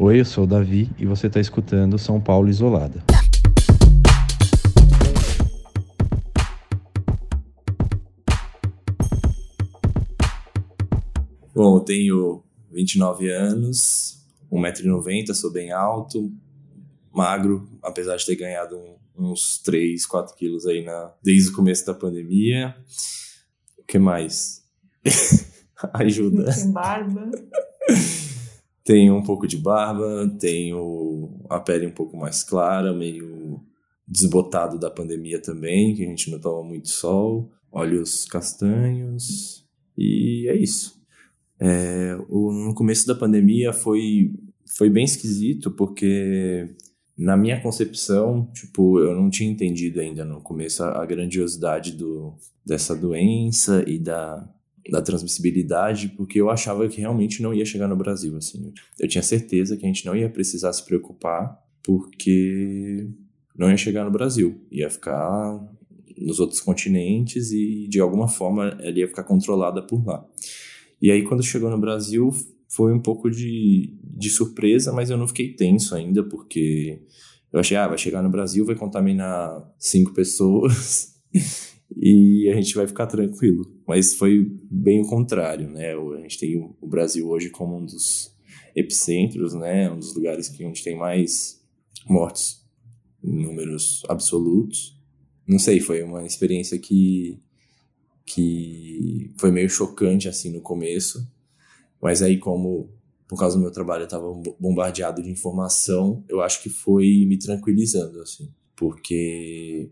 Oi, eu sou o Davi e você está escutando São Paulo Isolada. Bom, eu tenho 29 anos, 1,90m, sou bem alto, magro, apesar de ter ganhado uns 3, 4 quilos aí na, desde o começo da pandemia. O que mais? Ajuda. Tem barba. Tenho um pouco de barba, tenho a pele um pouco mais clara, meio desbotado da pandemia também, que a gente não toma muito sol, olhos castanhos, e é isso. É, o, no começo da pandemia foi, foi bem esquisito, porque na minha concepção, tipo, eu não tinha entendido ainda no começo a, a grandiosidade do, dessa doença e da, da transmissibilidade, porque eu achava que realmente não ia chegar no Brasil, assim. Eu tinha certeza que a gente não ia precisar se preocupar, porque não ia chegar no Brasil, ia ficar nos outros continentes e de alguma forma ela ia ficar controlada por lá. E aí, quando chegou no Brasil, foi um pouco de, de surpresa, mas eu não fiquei tenso ainda, porque eu achei, ah, vai chegar no Brasil, vai contaminar cinco pessoas e a gente vai ficar tranquilo. Mas foi bem o contrário, né? A gente tem o Brasil hoje como um dos epicentros, né? Um dos lugares que gente tem mais mortes em números absolutos. Não sei, foi uma experiência que que foi meio chocante assim no começo, mas aí como por causa do meu trabalho eu estava bombardeado de informação, eu acho que foi me tranquilizando assim, porque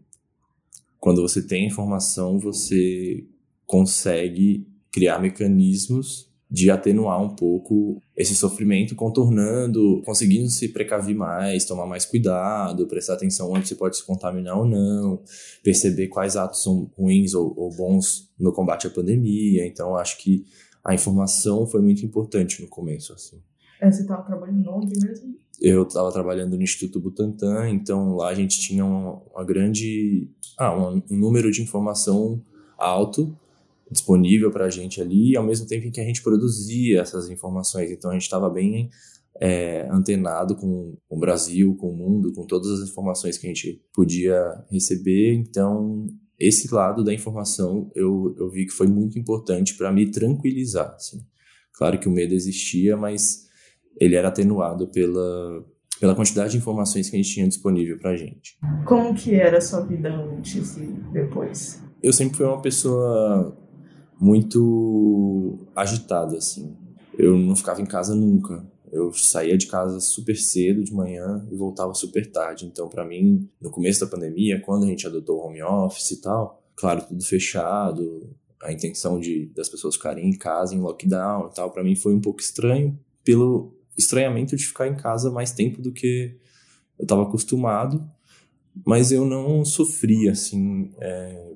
quando você tem informação, você consegue criar mecanismos de atenuar um pouco esse sofrimento, contornando, conseguindo se precaver mais, tomar mais cuidado, prestar atenção onde você pode se contaminar ou não, perceber quais atos são ruins ou, ou bons no combate à pandemia. Então, acho que a informação foi muito importante no começo, assim. É, você estava trabalhando onde mesmo? Eu estava trabalhando no Instituto Butantan, então lá a gente tinha uma, uma grande, ah, um, um número de informação alto disponível para a gente ali, ao mesmo tempo em que a gente produzia essas informações. Então a gente estava bem é, antenado com, o Brasil, com o mundo, com todas as informações que a gente podia receber. Então esse lado da informação eu, eu vi que foi muito importante para me tranquilizar. Assim. Claro que o medo existia, mas ele era atenuado pela, pela quantidade de informações que a gente tinha disponível para a gente. Como que era a sua vida antes e depois? Eu sempre fui uma pessoa muito agitado, assim. Eu não ficava em casa nunca. Eu saía de casa super cedo de manhã e voltava super tarde. Então, para mim, no começo da pandemia, quando a gente adotou o home office e tal, claro, tudo fechado, a intenção de das pessoas ficarem em casa em lockdown e tal, para mim foi um pouco estranho pelo estranhamento de ficar em casa mais tempo do que eu estava acostumado, mas eu não sofria assim é,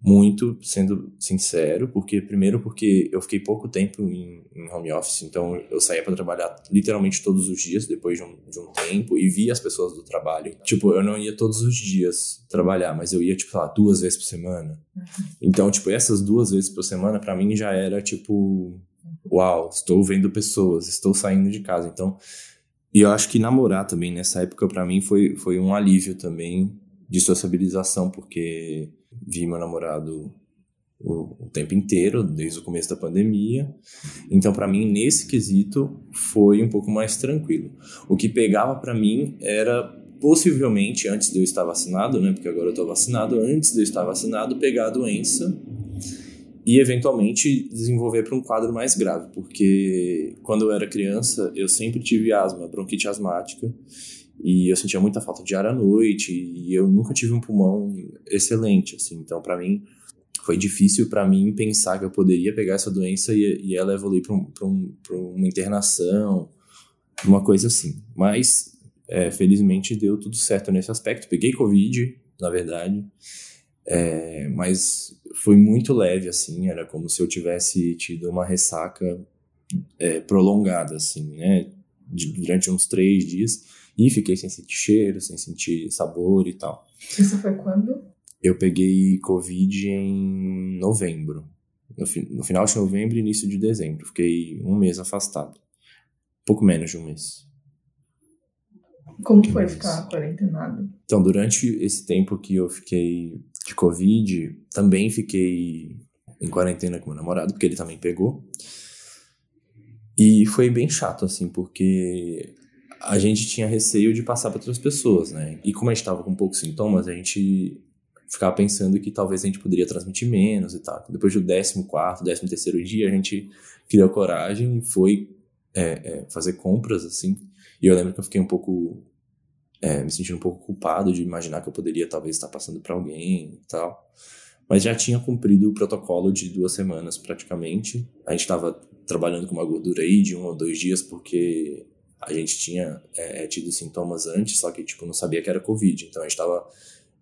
muito, sendo sincero, porque primeiro porque eu fiquei pouco tempo em, em home office, então eu saía para trabalhar literalmente todos os dias depois de um, de um tempo e via as pessoas do trabalho. Tipo, eu não ia todos os dias trabalhar, mas eu ia tipo, lá, duas vezes por semana. Uhum. Então, tipo, essas duas vezes por semana para mim já era tipo, uau, estou vendo pessoas, estou saindo de casa. Então, e eu acho que namorar também nessa época para mim foi foi um alívio também de sociabilização, porque vi meu namorado o, o, tempo inteiro, desde o começo da pandemia. Então, para mim, nesse quesito, foi um pouco mais tranquilo. O que pegava para mim era possivelmente antes de eu estar vacinado, né? Porque agora eu estou vacinado. Antes de eu estar vacinado, pegar a doença e eventualmente desenvolver para um quadro mais grave, porque quando eu era criança eu sempre tive asma, bronquite asmática e eu sentia muita falta de ar à noite e eu nunca tive um pulmão excelente, assim. Então, para mim, foi difícil para mim pensar que eu poderia pegar essa doença e, e ela evoluir para um, um, uma internação, uma coisa assim. Mas, é, felizmente, deu tudo certo nesse aspecto. Peguei Covid, na verdade, é, mas foi muito leve, assim. Era como se eu tivesse tido uma ressaca é, prolongada, assim, né? Durante uns três dias e fiquei sem sentir cheiro, sem sentir sabor e tal. Isso foi quando? Eu peguei Covid em novembro. No, no final de novembro e início de dezembro. Fiquei um mês afastado. Pouco menos de um mês. Como foi ficar quarentenado? Então, durante esse tempo que eu fiquei de Covid, também fiquei em quarentena com meu namorado, porque ele também pegou. E foi bem chato, assim, porque a gente tinha receio de passar para outras pessoas, né? E como a gente estava com poucos sintomas, a gente ficava pensando que talvez a gente poderia transmitir menos e tal. Depois do 14 décimo terceiro dia, a gente criou coragem e foi é, é, fazer compras, assim. E eu lembro que eu fiquei um pouco... É, me sentindo um pouco culpado de imaginar que eu poderia talvez estar passando para alguém e tal. Mas já tinha cumprido o protocolo de duas semanas praticamente. A gente estava trabalhando com uma gordura aí de um ou dois dias porque a gente tinha é, tido sintomas antes, só que tipo não sabia que era Covid. Então a gente estava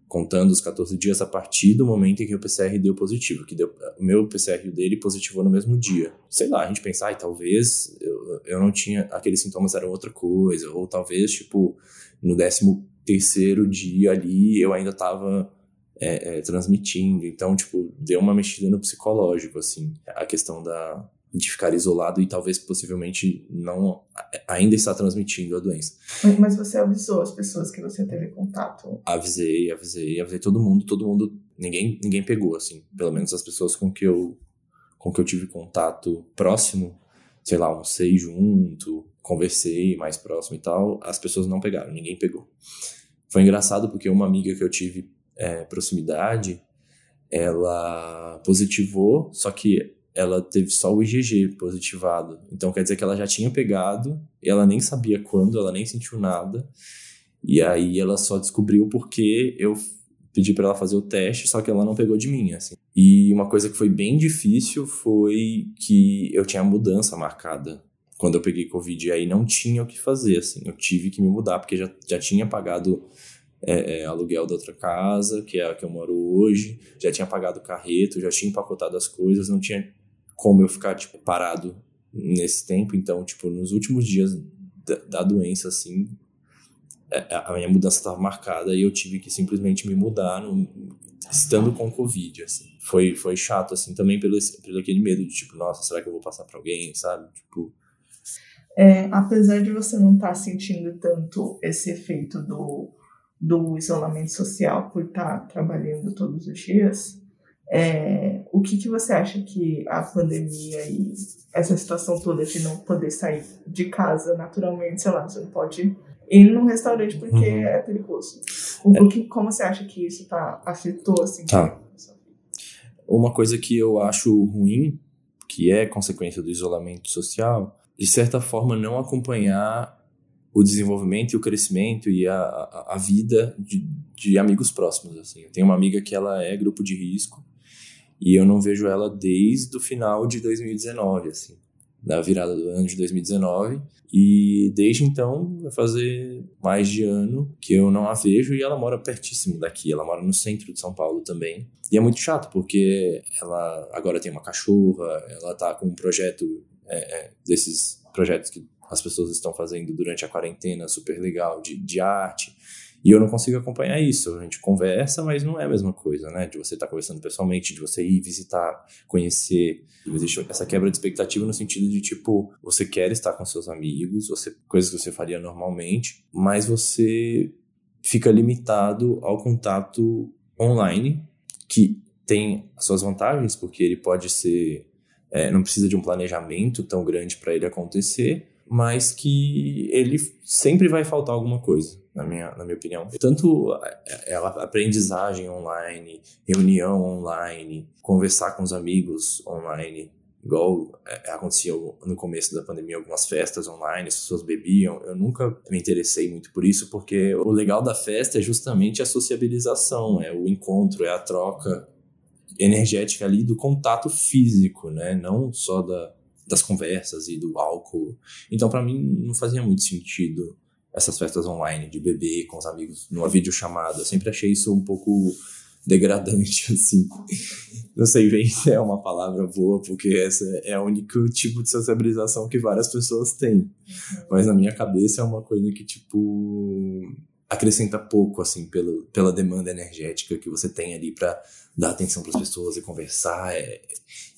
contando os 14 dias a partir do momento em que o PCR deu positivo, que deu, o meu PCR e o dele positivou no mesmo dia. Sei lá, a gente pensar, ah, talvez eu, eu não tinha, aqueles sintomas eram outra coisa, ou talvez, tipo, no 13 terceiro dia ali eu ainda tava é, é, transmitindo, então, tipo, deu uma mexida no psicológico, assim, a questão da, de ficar isolado e talvez possivelmente não ainda está transmitindo a doença. Mas você avisou as pessoas que você teve contato? Avisei, avisei, avisei todo mundo, todo mundo, ninguém, ninguém pegou assim, pelo menos as pessoas com que eu com que eu tive contato próximo, sei lá, almocei junto, conversei mais próximo e tal, as pessoas não pegaram, ninguém pegou. Foi engraçado porque uma amiga que eu tive é, proximidade, ela positivou, só que ela teve só o IgG positivado. Então quer dizer que ela já tinha pegado, ela nem sabia quando, ela nem sentiu nada. E aí ela só descobriu porque eu pedi para ela fazer o teste, só que ela não pegou de mim, assim. E uma coisa que foi bem difícil foi que eu tinha mudança marcada quando eu peguei Covid, e aí não tinha o que fazer, assim. Eu tive que me mudar, porque já, já tinha pagado é, é, aluguel da outra casa, que é a que eu moro hoje, já tinha pagado carreto, já tinha empacotado as coisas, não tinha como eu ficar, tipo, parado nesse tempo. Então, tipo, nos últimos dias da, da doença, assim, é, a minha mudança estava marcada e eu tive que simplesmente me mudar no, estando com Covid, assim. Foi, foi chato, assim, também pelo, pelo aquele medo de, tipo, nossa, será que eu vou passar para alguém, sabe? Tipo... É, apesar de você não estar tá sentindo tanto esse efeito do, do isolamento social por estar tá trabalhando todos os dias, é, o que, que você acha que a pandemia e essa situação toda de não poder sair de casa naturalmente, sei lá, você não pode ir num restaurante porque uhum. é perigoso. O, é. que, como você acha que isso tá, afetou assim? Tá. Uma coisa que eu acho ruim, que é consequência do isolamento social, de certa forma não acompanhar o desenvolvimento e o crescimento e a, a, a vida de, de amigos próximos. Assim. Eu tenho uma amiga que ela é grupo de risco e eu não vejo ela desde o final de 2019, assim, da virada do ano de 2019. E desde então vai fazer mais de ano que eu não a vejo e ela mora pertíssimo daqui. Ela mora no centro de São Paulo também. E é muito chato porque ela agora tem uma cachorra, ela tá com um projeto é, é, desses projetos que as pessoas estão fazendo durante a quarentena super legal de, de arte. E eu não consigo acompanhar isso. A gente conversa, mas não é a mesma coisa, né? De você estar tá conversando pessoalmente, de você ir visitar, conhecer. Existe essa quebra de expectativa no sentido de, tipo, você quer estar com seus amigos, você, coisas que você faria normalmente, mas você fica limitado ao contato online, que tem as suas vantagens, porque ele pode ser. É, não precisa de um planejamento tão grande para ele acontecer, mas que ele sempre vai faltar alguma coisa, na minha, na minha opinião. Tanto a, a aprendizagem online, reunião online, conversar com os amigos online, igual é, acontecia no começo da pandemia, algumas festas online, as pessoas bebiam. Eu nunca me interessei muito por isso, porque o legal da festa é justamente a sociabilização, é o encontro, é a troca energética ali do contato físico, né? Não só da, das conversas e do álcool. Então, para mim, não fazia muito sentido essas festas online, de beber com os amigos numa videochamada. Eu sempre achei isso um pouco degradante, assim. Não sei bem se é uma palavra boa, porque essa é o único tipo de sociabilização que várias pessoas têm. Uhum. Mas na minha cabeça é uma coisa que, tipo, acrescenta pouco, assim, pelo, pela demanda energética que você tem ali para dar atenção para as pessoas e conversar. É...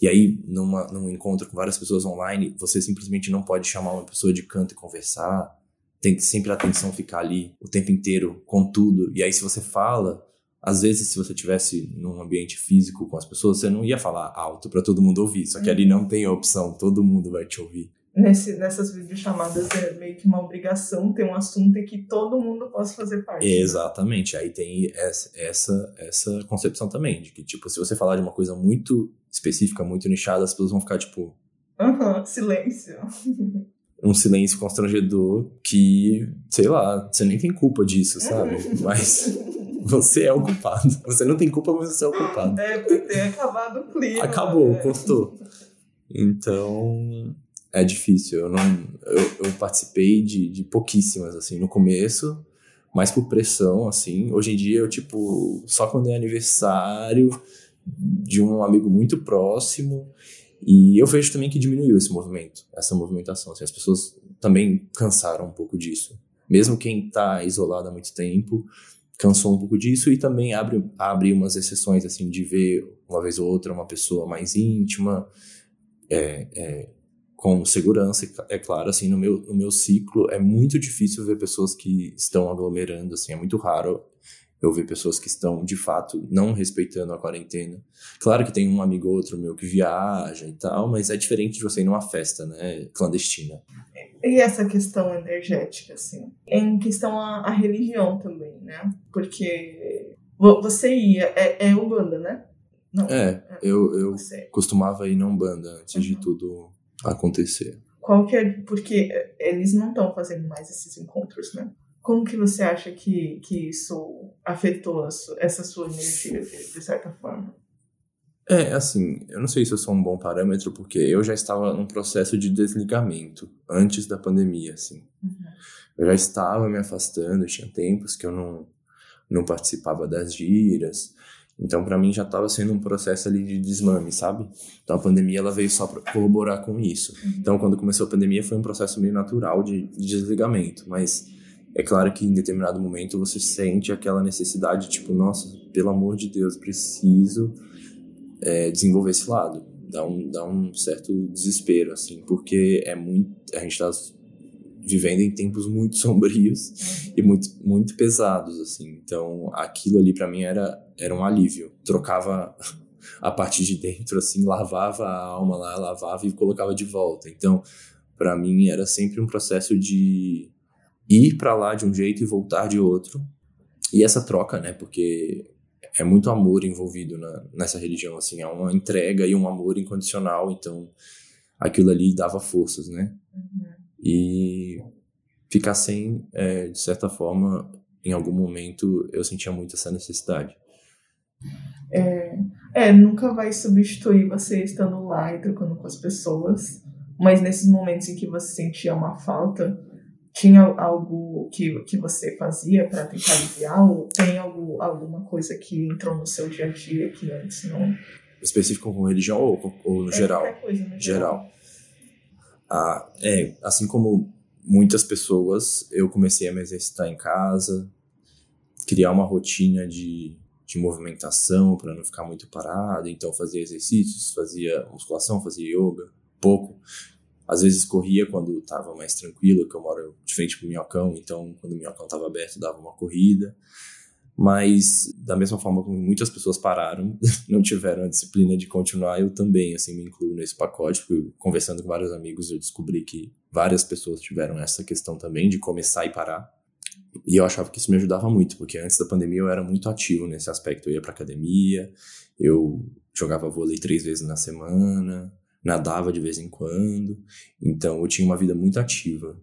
E aí, numa, num encontro com várias pessoas online, você simplesmente não pode chamar uma pessoa de canto e conversar. Tem que sempre a atenção ficar ali o tempo inteiro com tudo. E aí, se você fala, às vezes, se você tivesse num ambiente físico com as pessoas, você não ia falar alto para todo mundo ouvir. Só que ali não tem a opção, todo mundo vai te ouvir. Nesse, nessas videochamadas é meio que uma obrigação ter um assunto em que todo mundo possa fazer parte. Né? Exatamente. Aí tem essa, essa, essa concepção também, de que, tipo, se você falar de uma coisa muito específica, muito nichada, as pessoas vão ficar, tipo. Aham, uhum, silêncio. um silêncio constrangedor que, sei lá, você nem tem culpa disso, sabe? Mas você é o culpado. Você não tem culpa, mas você é o culpado. É, ter acabado o clima. Acabou, né? cortou. Então, é difícil. Eu, não, eu, eu participei de, de pouquíssimas, assim, no começo, mais por pressão, assim. Hoje em dia, eu, tipo, só quando é aniversário de um amigo muito próximo. E eu vejo também que diminuiu esse movimento, essa movimentação. Assim, as pessoas também cansaram um pouco disso. Mesmo quem está isolado há muito tempo, cansou um pouco disso e também abre, abre umas exceções, assim, de ver uma vez ou outra uma pessoa mais íntima, é, é, com segurança, é claro, assim, no meu, no meu ciclo é muito difícil ver pessoas que estão aglomerando, assim, é muito raro eu ver pessoas que estão, de fato, não respeitando a quarentena. Claro que tem um amigo ou outro meu que viaja e tal, mas é diferente de você ir numa festa, né, clandestina. E essa questão energética, assim, em questão a, a religião também, né, porque você ia, é, é Umbanda, né? Não, é, é eu, eu costumava ir na Umbanda antes uhum. de tudo acontecer. Qual que é, porque eles não estão fazendo mais esses encontros, né? Como que você acha que, que isso afetou essa sua energia, de, de certa forma? É, assim, eu não sei se eu sou um bom parâmetro, porque eu já estava num processo de desligamento antes da pandemia, assim. Uhum. Eu já estava me afastando, tinha tempos que eu não, não participava das giras, então, para mim, já estava sendo um processo ali de desmame, sabe? Então, a pandemia ela veio só para corroborar com isso. Uhum. Então, quando começou a pandemia, foi um processo meio natural de, de, desligamento. Mas é claro que em determinado momento você sente aquela necessidade, tipo, nossa, pelo amor de Deus, preciso é, desenvolver esse lado. Dá um, dá um certo desespero, assim, porque é muito. A gente está vivendo em tempos muito sombrios e muito, muito pesados, assim. Então, aquilo ali para mim era, era um alívio. Trocava a parte de dentro, assim, lavava a alma lá, lavava e colocava de volta. Então, para mim era sempre um processo de ir para lá de um jeito e voltar de outro. E essa troca, né, porque é muito amor envolvido na, nessa religião, assim, é uma entrega e um amor incondicional, então aquilo ali dava forças, né? Uhum e ficar sem, é, de certa forma, em algum momento eu sentia muito essa necessidade. É, é, nunca vai substituir você estando lá e trocando com as pessoas, mas nesses momentos em que você sentia uma falta, tinha algo que, que você fazia para tentar aliviar ou tem algo, alguma coisa que entrou no seu dia a dia que antes não. Específico com religião ou, ou no é, geral? Coisa, no geral. geral. Ah, é, assim como muitas pessoas, eu comecei a me exercitar em casa, criar uma rotina de, de movimentação para não ficar muito parado. Então, fazia exercícios, fazia musculação, fazia yoga, pouco. Às vezes corria quando estava mais tranquilo, que eu moro de frente para o minhocão, então quando o minhocão estava aberto, dava uma corrida. Mas, da mesma forma como muitas pessoas pararam, não tiveram a disciplina de continuar, eu também, assim, me incluo nesse pacote. Conversando com vários amigos, eu descobri que várias pessoas tiveram essa questão também de começar e parar. E eu achava que isso me ajudava muito, porque antes da pandemia eu era muito ativo nesse aspecto. Eu ia pra academia, eu jogava vôlei três vezes na semana, nadava de vez em quando. Então, eu tinha uma vida muito ativa.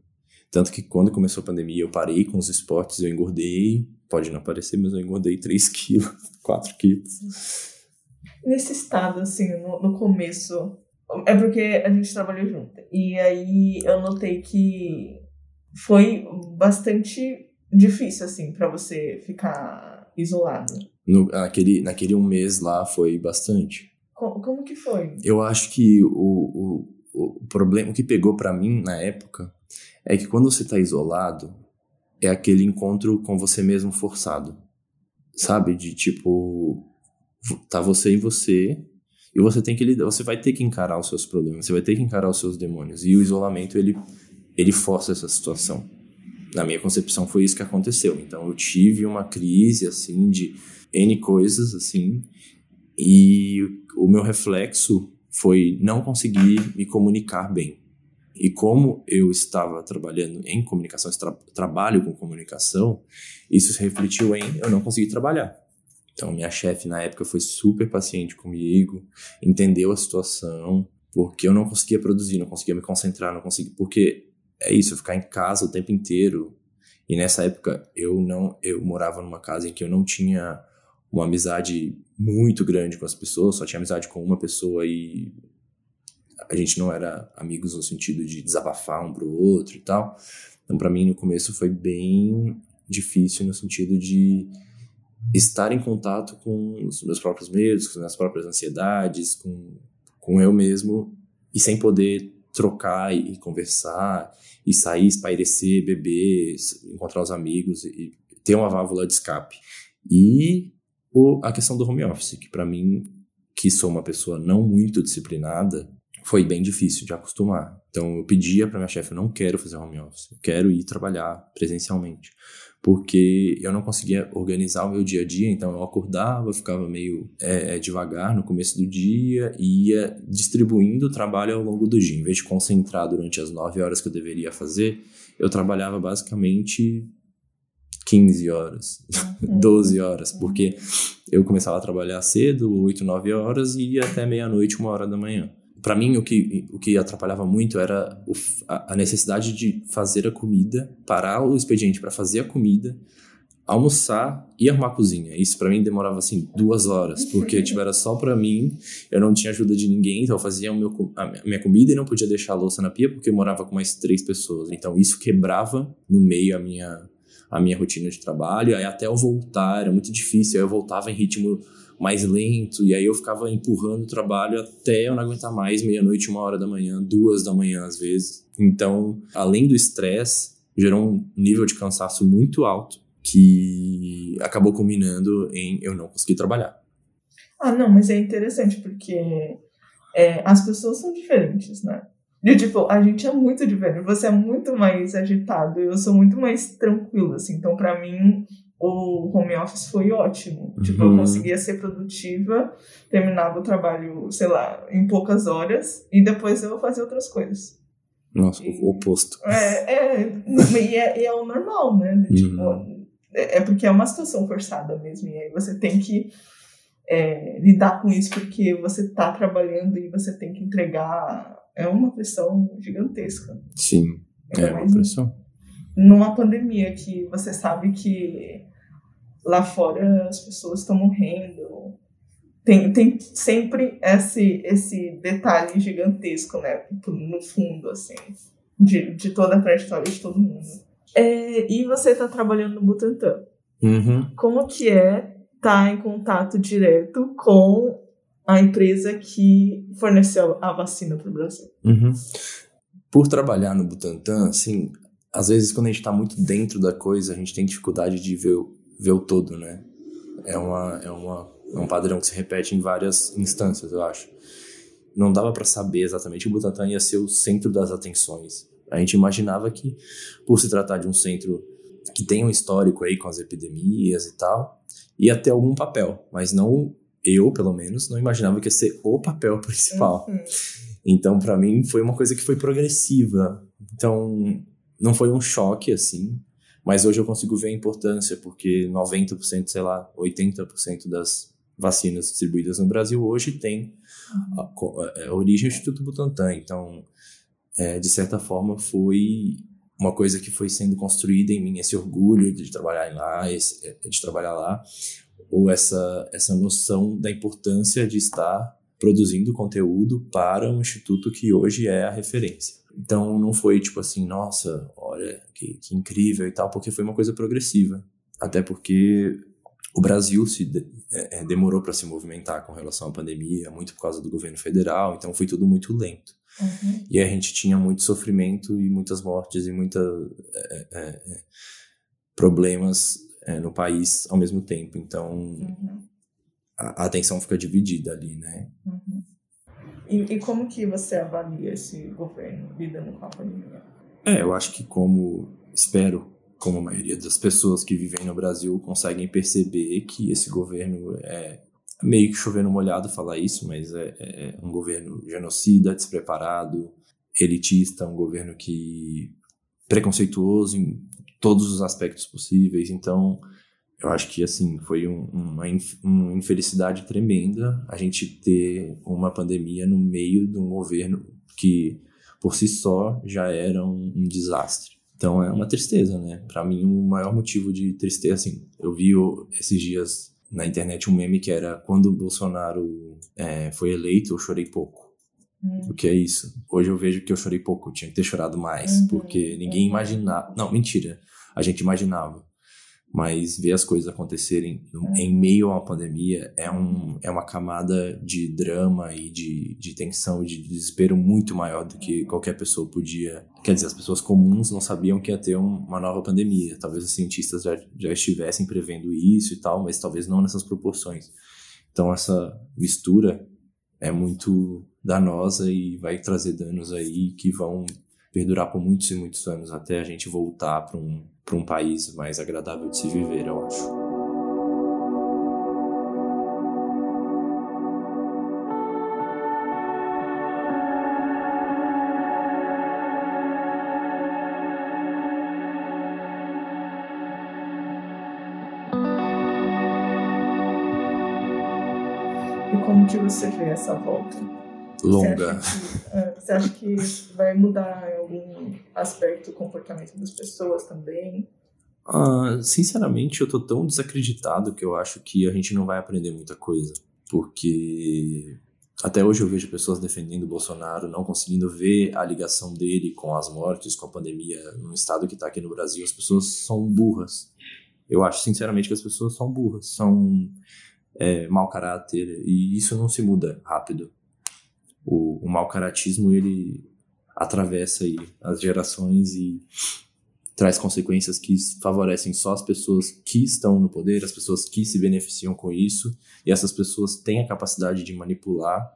Tanto que quando começou a pandemia eu parei com os esportes, eu engordei. Pode não parecer, mas eu engordei 3 quilos, 4 quilos. Nesse estado, assim, no, no começo, é porque a gente trabalhou junto. E aí eu notei que foi bastante difícil, assim, para você ficar isolado. No, naquele, naquele um mês lá foi bastante. Como, como que foi? Eu acho que o, o, o problema, que pegou para mim na época é que quando você está isolado, é aquele encontro com você mesmo forçado. Sabe? De tipo, tá você e você, e você tem que lidar, você vai ter que encarar os seus problemas, você vai ter que encarar os seus demônios. E o isolamento, ele, ele força essa situação. na minha concepção foi isso que aconteceu. Então eu tive uma crise assim de N coisas assim e o meu reflexo foi não conseguir me comunicar bem. E como eu estava trabalhando em comunicação, tra trabalho com comunicação, isso se refletiu em eu não conseguir trabalhar. Então, minha chefe na época foi super paciente comigo, entendeu a situação, porque eu não conseguia produzir, não conseguia me concentrar, não conseguia. Porque é isso, ficar em casa o tempo inteiro. E nessa época eu não, eu morava numa casa em que eu não tinha uma amizade muito grande com as pessoas, só tinha amizade com uma pessoa e a gente não era amigos no sentido de desabafar um pro outro e tal. Então, para mim, no começo foi bem difícil no sentido de estar em contato com os meus próprios medos, com as minhas próprias ansiedades, com, com eu mesmo e sem poder trocar e, e conversar e sair, espairecer, beber, encontrar os amigos e ter uma válvula de escape. E o, a questão do home office, que para mim, que sou uma pessoa não muito disciplinada, foi bem difícil de acostumar. Então eu pedia para minha chefe, eu não quero fazer home office, eu quero ir trabalhar presencialmente, porque eu não conseguia organizar o meu dia a dia, então eu acordava, ficava meio é, é devagar no começo do dia e ia distribuindo o trabalho ao longo do dia. Em vez de concentrar durante as nove horas que eu deveria fazer, eu trabalhava basicamente 15 horas, 12 uhum. horas, porque eu começava a trabalhar cedo, 8, 9 horas e ia até meia-noite, uma hora da manhã para mim o que, o que atrapalhava muito era o, a, a, necessidade de fazer a comida, parar o expediente para fazer a comida, almoçar e arrumar a cozinha. Isso para mim demorava assim duas horas, porque tipo, era só para mim, eu não tinha ajuda de ninguém, então eu fazia o meu, a minha comida e não podia deixar a louça na pia porque eu morava com mais três pessoas. Então isso quebrava no meio a minha a minha rotina de trabalho, aí até eu voltar era muito difícil, aí eu voltava em ritmo mais lento, e aí eu ficava empurrando o trabalho até eu não aguentar mais, meia-noite, uma hora da manhã, duas da manhã às vezes. Então, além do estresse, gerou um nível de cansaço muito alto que acabou culminando em eu não conseguir trabalhar. Ah, não, mas é interessante porque é, as pessoas são diferentes, né? E, tipo, a gente é muito diferente. Você é muito mais agitado e eu sou muito mais tranquilo, assim. Então, para mim, o home office foi ótimo. Uhum. Tipo, eu uhum. conseguia ser produtiva, terminava o trabalho, sei lá, em poucas horas, e depois eu fazia outras coisas. Nossa, o oposto. É, é, e é, e é o normal, né? Tipo, uhum. é, é porque é uma situação forçada mesmo, e aí você tem que é, lidar com isso porque você está trabalhando e você tem que entregar. É uma pressão gigantesca. Sim, é uma pressão numa pandemia que você sabe que lá fora as pessoas estão morrendo. Tem, tem sempre esse, esse detalhe gigantesco, né? No fundo, assim, de, de toda a trajetória de todo mundo. É, e você está trabalhando no Butantan. Uhum. Como que é estar tá em contato direto com a empresa que forneceu a vacina para o Brasil? Uhum. Por trabalhar no Butantan, assim, às vezes quando a gente está muito dentro da coisa, a gente tem dificuldade de ver, ver o todo, né? É, uma, é, uma, é um padrão que se repete em várias instâncias, eu acho. Não dava para saber exatamente o Butantan ia ser o centro das atenções. A gente imaginava que, por se tratar de um centro que tem um histórico aí com as epidemias e tal, ia ter algum papel, mas não eu, pelo menos, não imaginava que ia ser o papel principal. Uhum. Então, para mim, foi uma coisa que foi progressiva. Então, não foi um choque assim, mas hoje eu consigo ver a importância, porque 90%, sei lá, 80% das vacinas distribuídas no Brasil hoje tem a, a, a origem do Instituto Butantan. Então, é, de certa forma, foi uma coisa que foi sendo construída em mim, esse orgulho de trabalhar lá, esse, é, de trabalhar lá, ou essa, essa noção da importância de estar produzindo conteúdo para um instituto que hoje é a referência. Então não foi tipo assim, nossa, olha que, que incrível e tal, porque foi uma coisa progressiva. Até porque o Brasil se de, é, é demorou para se movimentar com relação à pandemia, muito por causa do governo federal, então foi tudo muito lento. Uhum. E a gente tinha muito sofrimento e muitas mortes e muitos é, é, é, problemas é, no país ao mesmo tempo. Então uhum. a, a, atenção fica dividida ali, né? Uhum. E, e, como que você avalia esse governo lidando com a pandemia? É, eu acho que como espero como a maioria das pessoas que vivem no Brasil conseguem perceber que esse governo é meio que chovendo molhado falar isso, mas é, é um governo genocida, despreparado, elitista, um governo que preconceituoso em todos os aspectos possíveis. Então, eu acho que assim foi um, uma, uma infelicidade tremenda a gente ter uma pandemia no meio de um governo que por si só já era um, um desastre. Então é uma tristeza, né? Para mim o maior motivo de tristeza, assim, eu vi esses dias na internet um meme que era quando o Bolsonaro é, foi eleito eu chorei pouco. Hum. O que é isso? Hoje eu vejo que eu chorei pouco, eu tinha que ter chorado mais, uhum, porque ninguém imaginava. Não, mentira. A gente imaginava mas ver as coisas acontecerem é. em meio a uma pandemia é, um, é uma camada de drama e de, de tensão e de desespero muito maior do que qualquer pessoa podia. Quer dizer, as pessoas comuns não sabiam que ia ter um, uma nova pandemia. Talvez os cientistas já, já estivessem prevendo isso e tal, mas talvez não nessas proporções. Então, essa mistura é muito danosa e vai trazer danos aí que vão perdurar por muitos e muitos anos até a gente voltar para um, um país mais agradável de se viver, eu acho. E como que você vê essa volta? Longa. Você acha, que, é, você acha que vai mudar em algum aspecto o comportamento das pessoas também? Uh, sinceramente, eu tô tão desacreditado que eu acho que a gente não vai aprender muita coisa. Porque até hoje eu vejo pessoas defendendo o Bolsonaro, não conseguindo ver a ligação dele com as mortes, com a pandemia no estado que está aqui no Brasil. As pessoas são burras. Eu acho, sinceramente, que as pessoas são burras, são é, mau caráter, e isso não se muda rápido o, o mau caratismo ele atravessa aí as gerações e traz consequências que favorecem só as pessoas que estão no poder, as pessoas que se beneficiam com isso, e essas pessoas têm a capacidade de manipular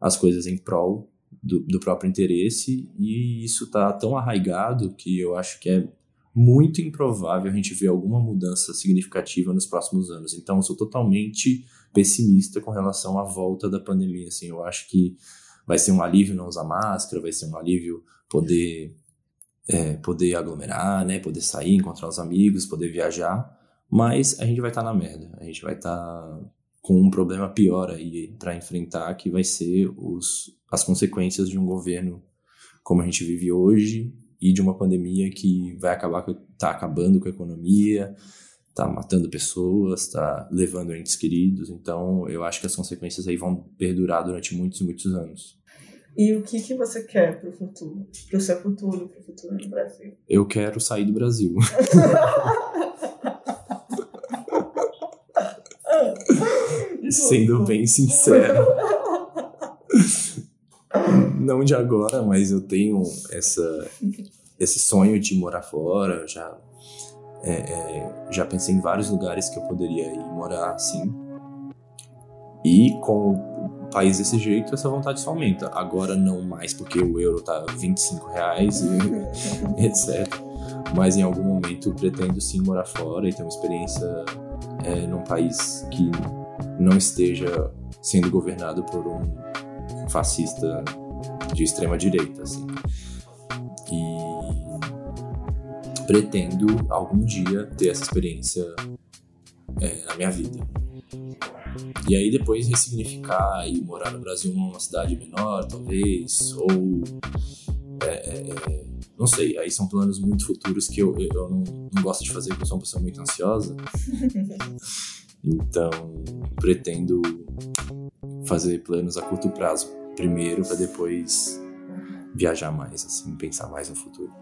as coisas em prol do, do próprio interesse, e isso está tão arraigado que eu acho que é muito improvável a gente ver alguma mudança significativa nos próximos anos. Então, eu sou totalmente pessimista com relação à volta da pandemia. Assim, eu acho que vai ser um alívio não usar máscara, vai ser um alívio poder é, poder aglomerar, né, poder sair, encontrar os amigos, poder viajar, mas a gente vai estar tá na merda, a gente vai estar tá com um problema pior aí para enfrentar, que vai ser os, as consequências de um governo como a gente vive hoje e de uma pandemia que vai acabar tá acabando com a economia, tá matando pessoas, tá levando entes queridos. Então, eu acho que as consequências aí vão perdurar durante muitos e muitos anos. E o que, que você quer para o futuro? Para o seu futuro, para o futuro do Brasil? Eu quero sair do Brasil. Sendo bem sincero. Não de agora, mas eu tenho essa, esse sonho de morar fora. Já, é, é, já pensei em vários lugares que eu poderia ir morar assim. E com país desse jeito, essa vontade só aumenta. Agora não mais porque o euro tá 25 reais e etc. Mas em algum momento pretendo sim morar fora e ter uma experiência é, num país que não esteja sendo governado por um fascista de extrema direita, assim. E pretendo algum dia ter essa experiência é, na minha vida. E aí depois ressignificar e morar no Brasil numa cidade menor, talvez, ou é, é, é, não sei, aí são planos muito futuros que eu, eu não, não gosto de fazer porque eu sou uma pessoa muito ansiosa. então, pretendo fazer planos a curto prazo primeiro para depois viajar mais, assim, pensar mais no futuro.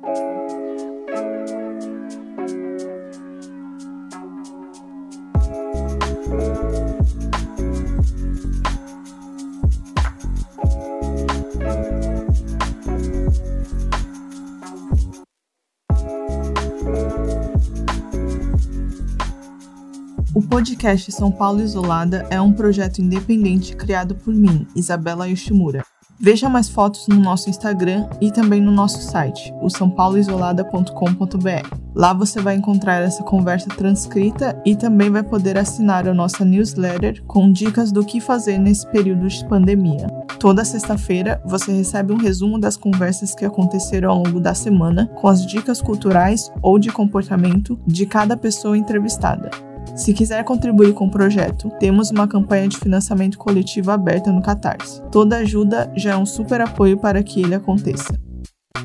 Podcast São Paulo Isolada é um projeto independente criado por mim, Isabela Yoshimura. Veja mais fotos no nosso Instagram e também no nosso site, o sãopauloisolada.com.br. Lá você vai encontrar essa conversa transcrita e também vai poder assinar a nossa newsletter com dicas do que fazer nesse período de pandemia. Toda sexta-feira você recebe um resumo das conversas que aconteceram ao longo da semana, com as dicas culturais ou de comportamento de cada pessoa entrevistada. Se quiser contribuir com o projeto, temos uma campanha de financiamento coletivo aberta no Catarse. Toda ajuda já é um super apoio para que ele aconteça.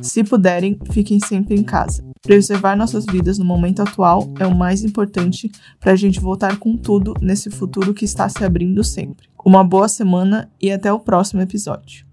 Se puderem, fiquem sempre em casa. Preservar nossas vidas no momento atual é o mais importante para a gente voltar com tudo nesse futuro que está se abrindo sempre. Uma boa semana e até o próximo episódio.